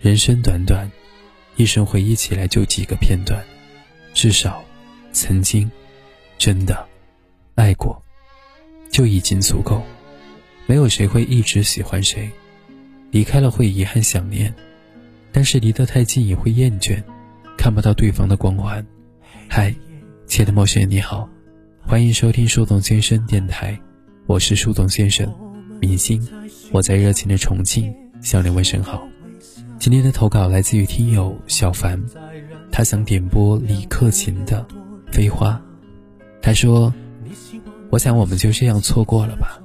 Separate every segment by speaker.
Speaker 1: 人生短短，一生回忆起来就几个片段，至少，曾经，真的，爱过，就已经足够。没有谁会一直喜欢谁，离开了会遗憾想念，但是离得太近也会厌倦，看不到对方的光环。嗨，亲爱的陌生人你好，欢迎收听树洞先生电台，我是树洞先生，明星，我在热情的重庆向你问声好。今天的投稿来自于听友小凡，他想点播李克勤的《飞花》，他说：“我想我们就这样错过了吧。”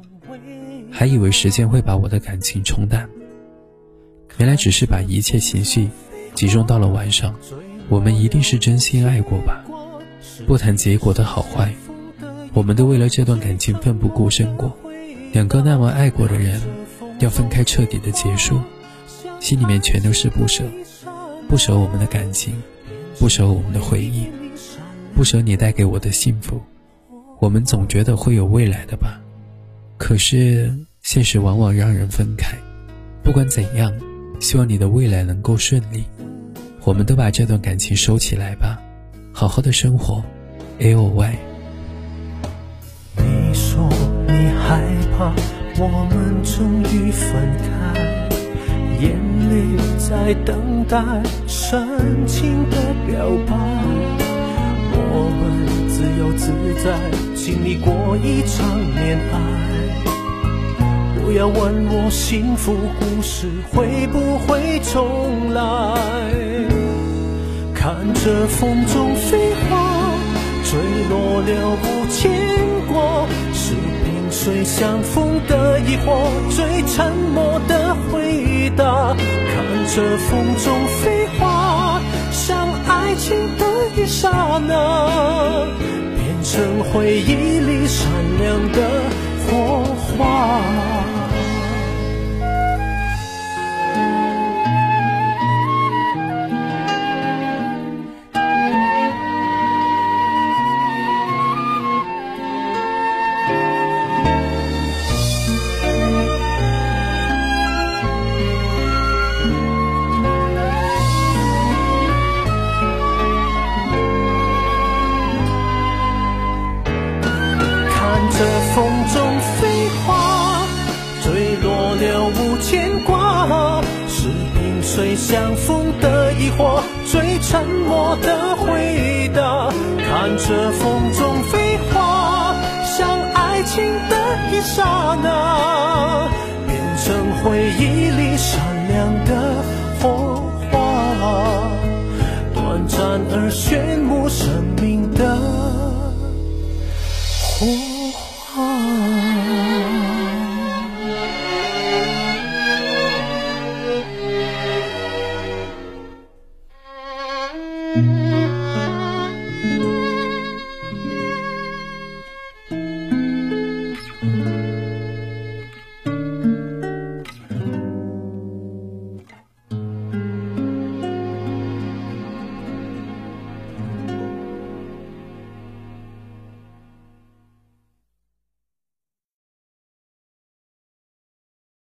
Speaker 1: 还以为时间会把我的感情冲淡，原来只是把一切情绪集中到了晚上。我们一定是真心爱过吧？不谈结果的好坏，我们都为了这段感情奋不顾身过。两个那么爱过的人，要分开彻底的结束，心里面全都是不舍，不舍我们的感情，不舍我们的回忆，不舍你带给我的幸福。我们总觉得会有未来的吧？可是现实往往让人分开。不管怎样，希望你的未来能够顺利。我们都把这段感情收起来吧，好好的生活。A O Y。
Speaker 2: 你说你害怕我们终于分开，眼泪在等待深情的表白。我们自由自在，经历过一场恋爱。不要问我幸福故事会不会重来，看着风中飞花坠落了无牵挂，是萍水相逢的疑惑，最沉默的的。看着风中飞花，像爱情的一刹那，变成回忆里闪亮的火花。最相逢的疑惑，最沉默的回答。看着风中飞花，像爱情的一刹那，变成回忆里闪亮的火花，短暂而炫目，生命的火。Mm-hmm.